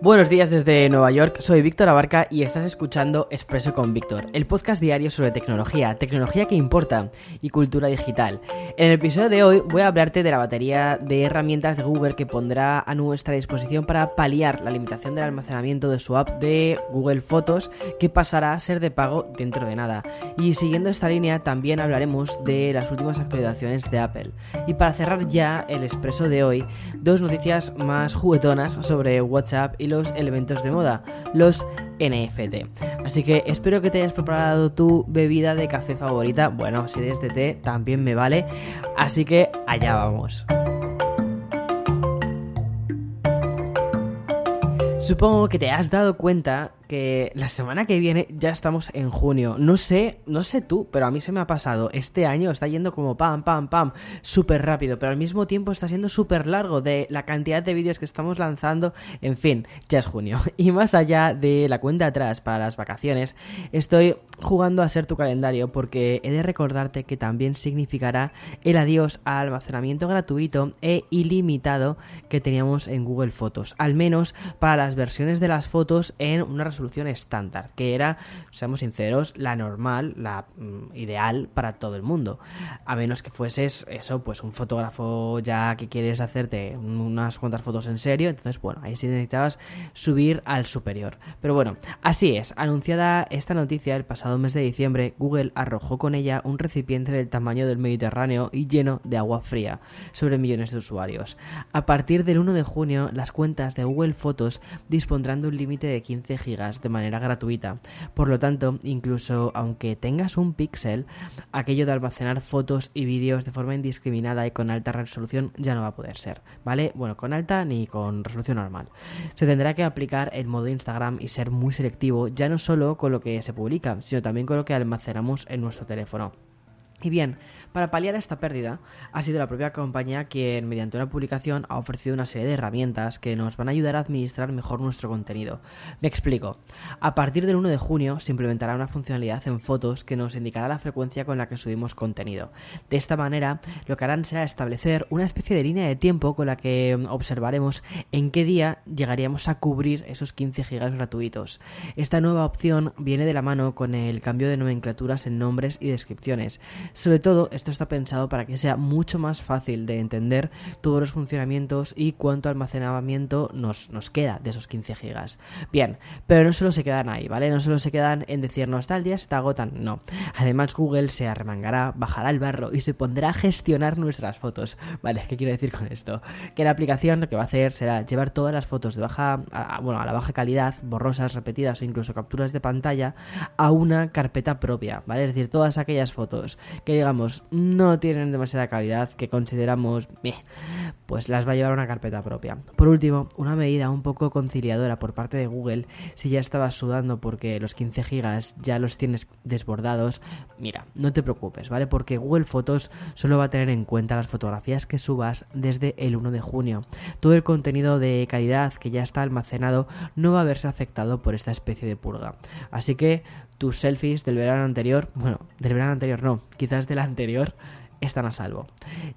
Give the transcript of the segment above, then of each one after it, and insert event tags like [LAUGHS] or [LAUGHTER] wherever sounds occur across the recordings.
Buenos días desde Nueva York, soy Víctor Abarca y estás escuchando Expreso con Víctor, el podcast diario sobre tecnología, tecnología que importa y cultura digital. En el episodio de hoy voy a hablarte de la batería de herramientas de Google que pondrá a nuestra disposición para paliar la limitación del almacenamiento de su app de Google Fotos que pasará a ser de pago dentro de nada. Y siguiendo esta línea también hablaremos de las últimas actualizaciones de Apple. Y para cerrar ya el Expreso de hoy, dos noticias más juguetonas sobre WhatsApp y los elementos de moda, los NFT. Así que espero que te hayas preparado tu bebida de café favorita. Bueno, si eres de té, también me vale. Así que allá vamos. Supongo que te has dado cuenta que la semana que viene ya estamos en junio. No sé, no sé tú, pero a mí se me ha pasado. Este año está yendo como pam, pam, pam, súper rápido, pero al mismo tiempo está siendo súper largo de la cantidad de vídeos que estamos lanzando. En fin, ya es junio. [LAUGHS] Y más allá de la cuenta atrás para las vacaciones, estoy jugando a ser tu calendario porque he de recordarte que también significará el adiós al almacenamiento gratuito e ilimitado que teníamos en Google Fotos. Al menos para las versiones de las fotos en una estándar, que era, seamos sinceros, la normal, la mm, ideal para todo el mundo. A menos que fueses eso, pues un fotógrafo ya que quieres hacerte unas cuantas fotos en serio, entonces bueno, ahí sí necesitabas subir al superior. Pero bueno, así es, anunciada esta noticia el pasado mes de diciembre, Google arrojó con ella un recipiente del tamaño del Mediterráneo y lleno de agua fría sobre millones de usuarios. A partir del 1 de junio, las cuentas de Google Fotos dispondrán de un límite de 15 gigas de manera gratuita. Por lo tanto, incluso aunque tengas un píxel, aquello de almacenar fotos y vídeos de forma indiscriminada y con alta resolución ya no va a poder ser, ¿vale? Bueno, con alta ni con resolución normal. Se tendrá que aplicar el modo Instagram y ser muy selectivo, ya no solo con lo que se publica, sino también con lo que almacenamos en nuestro teléfono. Y bien, para paliar esta pérdida, ha sido la propia compañía quien, mediante una publicación, ha ofrecido una serie de herramientas que nos van a ayudar a administrar mejor nuestro contenido. Me explico. A partir del 1 de junio se implementará una funcionalidad en fotos que nos indicará la frecuencia con la que subimos contenido. De esta manera, lo que harán será establecer una especie de línea de tiempo con la que observaremos en qué día llegaríamos a cubrir esos 15 gigas gratuitos. Esta nueva opción viene de la mano con el cambio de nomenclaturas en nombres y descripciones sobre todo, esto está pensado para que sea mucho más fácil de entender todos los funcionamientos y cuánto almacenamiento nos, nos queda de esos 15 gigas. Bien, pero no solo se quedan ahí, ¿vale? No solo se quedan en decirnos tal día se te agotan, no. Además, Google se arremangará, bajará el barro y se pondrá a gestionar nuestras fotos. ¿Vale? ¿Qué quiero decir con esto? Que la aplicación lo que va a hacer será llevar todas las fotos de baja, bueno, a la baja calidad, borrosas, repetidas o incluso capturas de pantalla a una carpeta propia, ¿vale? Es decir, todas aquellas fotos que digamos no tienen demasiada calidad, que consideramos, pues las va a llevar a una carpeta propia. Por último, una medida un poco conciliadora por parte de Google, si ya estabas sudando porque los 15 gigas ya los tienes desbordados, mira, no te preocupes, ¿vale? Porque Google Fotos solo va a tener en cuenta las fotografías que subas desde el 1 de junio. Todo el contenido de calidad que ya está almacenado no va a verse afectado por esta especie de purga. Así que tus selfies del verano anterior, bueno, del verano anterior no, quizás del anterior, están a salvo.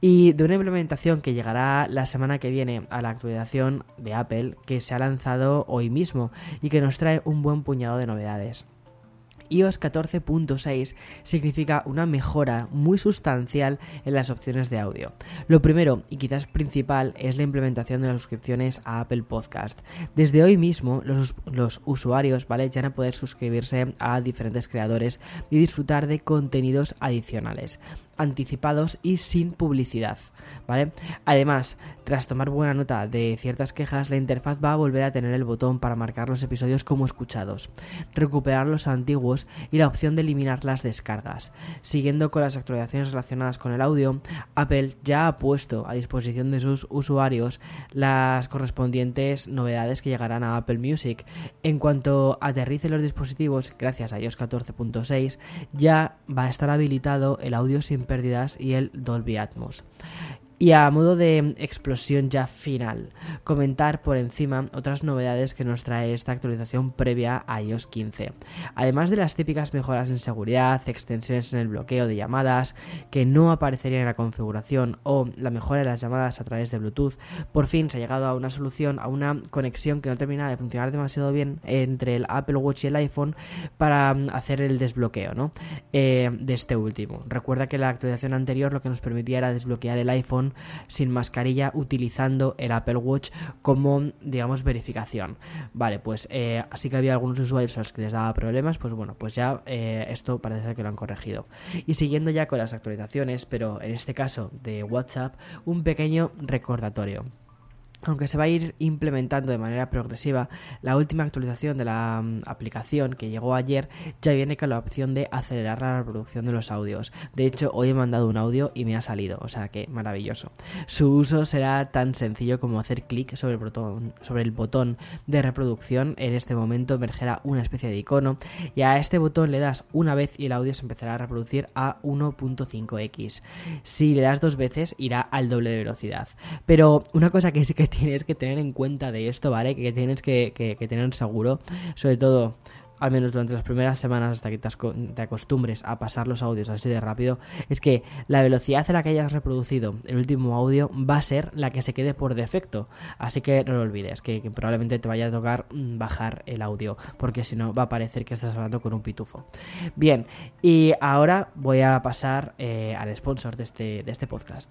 Y de una implementación que llegará la semana que viene a la actualización de Apple que se ha lanzado hoy mismo y que nos trae un buen puñado de novedades iOS 14.6 significa una mejora muy sustancial en las opciones de audio. Lo primero y quizás principal es la implementación de las suscripciones a Apple Podcast. Desde hoy mismo los, usuarios ¿vale? ya van a poder suscribirse a diferentes creadores y disfrutar de contenidos adicionales. Anticipados y sin publicidad, ¿vale? Además, tras tomar buena nota de ciertas quejas, la interfaz va a volver a tener el botón para marcar los episodios como escuchados, recuperar los antiguos y la opción de eliminar las descargas. Siguiendo con las actualizaciones relacionadas con el audio, Apple ya ha puesto a disposición de sus usuarios las correspondientes novedades que llegarán a Apple Music. En cuanto aterrice los dispositivos, gracias a iOS 14.6, ya va a estar habilitado el audio sin pérdidas y el Dolby Atmos. Y a modo de explosión ya final, comentar por encima otras novedades que nos trae esta actualización previa a iOS 15. Además de las típicas mejoras en seguridad, extensiones en el bloqueo de llamadas que no aparecerían en la configuración o la mejora de las llamadas a través de Bluetooth, por fin se ha llegado a una solución, a una conexión que no termina de funcionar demasiado bien entre el Apple Watch y el iPhone para mm, hacer el desbloqueo ¿no? Eh, de este último. Recuerda que la actualización anterior lo que nos permitía era desbloquear el iPhone sin mascarilla utilizando el Apple Watch como, digamos, verificación. Vale, pues eh, así que había algunos usuarios los que les daba problemas, pues bueno, pues ya eh, esto parece ser que lo han corregido. Y siguiendo ya con las actualizaciones, pero en este caso de WhatsApp, un pequeño recordatorio aunque se va a ir implementando de manera progresiva, la última actualización de la mm, aplicación que llegó ayer ya viene con la opción de acelerar la reproducción de los audios. De hecho, hoy he mandado un audio y me ha salido, o sea que maravilloso. Su uso será tan sencillo como hacer clic sobre el botón, sobre el botón de reproducción. En este momento emergerá una especie de icono y a este botón le das una vez y el audio se empezará a reproducir a 1.5x. Si le das dos veces irá al doble de velocidad. Pero una cosa que sí que tienes que tener en cuenta de esto, ¿vale? Que tienes que, tener seguro, sobre todo al menos durante las primeras semanas hasta que te, acostumbres a pasar los audios así de rápido, es que la velocidad a la que hayas reproducido el último audio va a ser la que se quede por defecto. Así que no lo olvides, que, probablemente te vaya a tocar mm, bajar el audio, porque si no va a parecer que estás hablando con un pitufo. Bien, y ahora voy a pasar eh, al sponsor de este, de este podcast.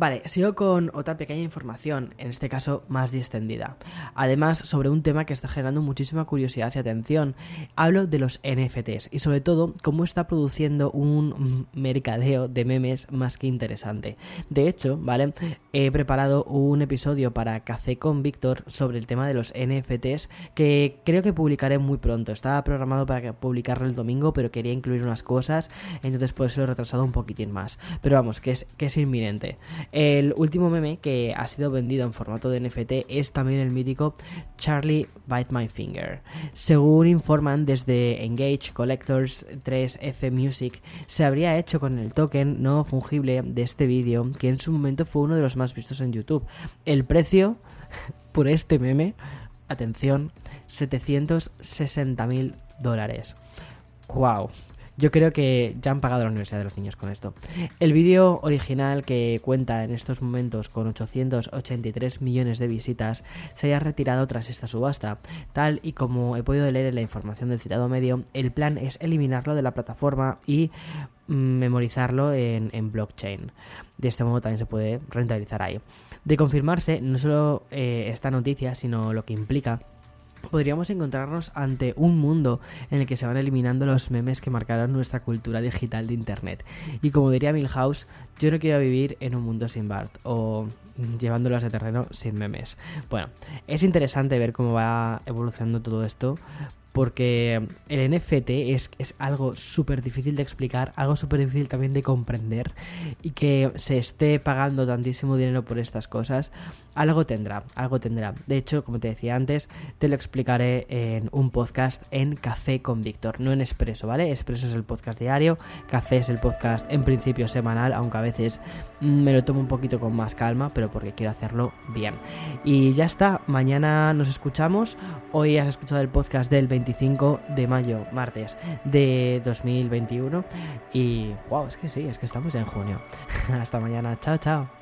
Vale, sigo con otra pequeña información, en este caso más distendida. Además, sobre un tema que está generando muchísima curiosidad y atención. Hablo de los NFTs y sobre todo cómo está produciendo un mercadeo de memes más que interesante. De hecho, ¿vale? He preparado un episodio para Café con Víctor sobre el tema de los NFTs que creo que publicaré muy pronto. Estaba programado para publicarlo el domingo, pero quería incluir unas cosas, entonces por eso lo he retrasado un poquitín más. Pero vamos, que es, que es inminente. El último meme que ha sido vendido en formato de NFT es también el mítico Charlie Bite My Finger. Según informan desde Engage Collectors 3F Music, se habría hecho con el token no fungible de este vídeo, que en su momento fue uno de los más vistos en YouTube. El precio [LAUGHS] por este meme, atención, 760 mil dólares. ¡Wow! Yo creo que ya han pagado la Universidad de los Niños con esto. El vídeo original que cuenta en estos momentos con 883 millones de visitas se haya retirado tras esta subasta. Tal y como he podido leer en la información del citado medio, el plan es eliminarlo de la plataforma y mm, memorizarlo en, blockchain. De este modo también se puede rentabilizar ahí. De confirmarse, no solo eh, esta noticia, sino lo que implica podríamos encontrarnos ante un mundo en el que se van eliminando los memes que marcaron nuestra cultura digital de Internet. Y como diría Milhouse, yo no quiero vivir en un mundo sin Bart o llevándolas de terreno sin memes. Bueno, es interesante ver cómo va evolucionando todo esto porque el NFT es, es algo súper difícil de explicar, algo súper difícil también de comprender y que se esté pagando tantísimo dinero por estas cosas, algo tendrá, algo tendrá. De hecho, como te decía antes, te lo explicaré en un podcast en Café con Víctor, no en Expreso, ¿vale? Expreso es el podcast diario, Café es el podcast en principio semanal, aunque a veces me lo tomo un poquito con más calma, pero porque quiero hacerlo bien. Y ya está, mañana nos escuchamos, hoy has escuchado el podcast del 20 25 de mayo, martes de 2021. Y wow, es que sí, es que estamos en junio. [LAUGHS] Hasta mañana, chao, chao.